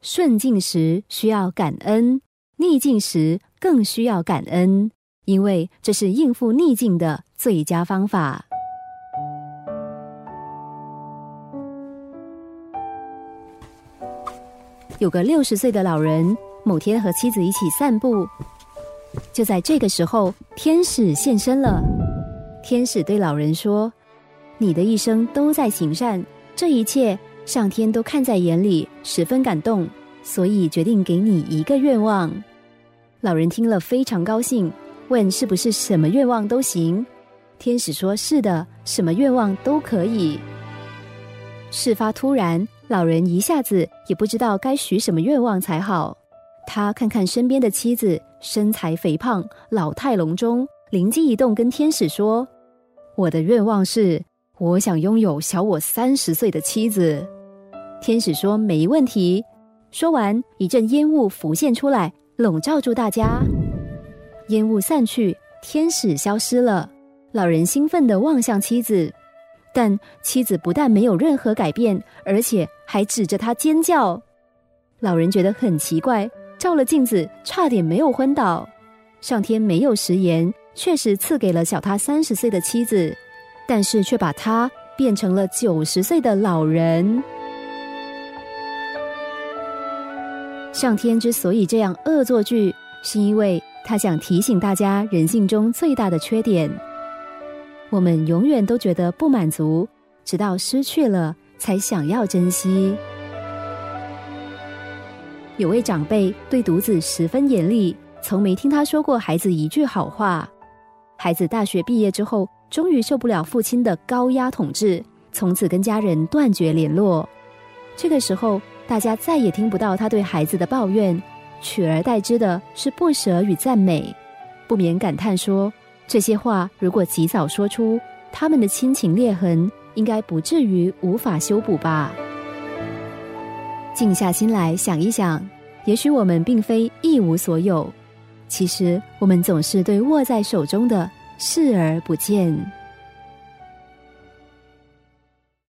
顺境时需要感恩，逆境时更需要感恩，因为这是应付逆境的最佳方法。有个六十岁的老人，某天和妻子一起散步，就在这个时候，天使现身了。天使对老人说：“你的一生都在行善，这一切上天都看在眼里，十分感动，所以决定给你一个愿望。”老人听了非常高兴，问：“是不是什么愿望都行？”天使说：“是的，什么愿望都可以。”事发突然。老人一下子也不知道该许什么愿望才好。他看看身边的妻子，身材肥胖，老态龙钟，灵机一动，跟天使说：“我的愿望是，我想拥有小我三十岁的妻子。”天使说：“没问题。”说完，一阵烟雾浮现出来，笼罩住大家。烟雾散去，天使消失了。老人兴奋地望向妻子。但妻子不但没有任何改变，而且还指着他尖叫。老人觉得很奇怪，照了镜子，差点没有昏倒。上天没有食言，确实赐给了小他三十岁的妻子，但是却把他变成了九十岁的老人。上天之所以这样恶作剧，是因为他想提醒大家人性中最大的缺点。我们永远都觉得不满足，直到失去了才想要珍惜。有位长辈对独子十分严厉，从没听他说过孩子一句好话。孩子大学毕业之后，终于受不了父亲的高压统治，从此跟家人断绝联络。这个时候，大家再也听不到他对孩子的抱怨，取而代之的是不舍与赞美，不免感叹说。这些话如果及早说出，他们的亲情裂痕应该不至于无法修补吧。静下心来想一想，也许我们并非一无所有，其实我们总是对握在手中的视而不见。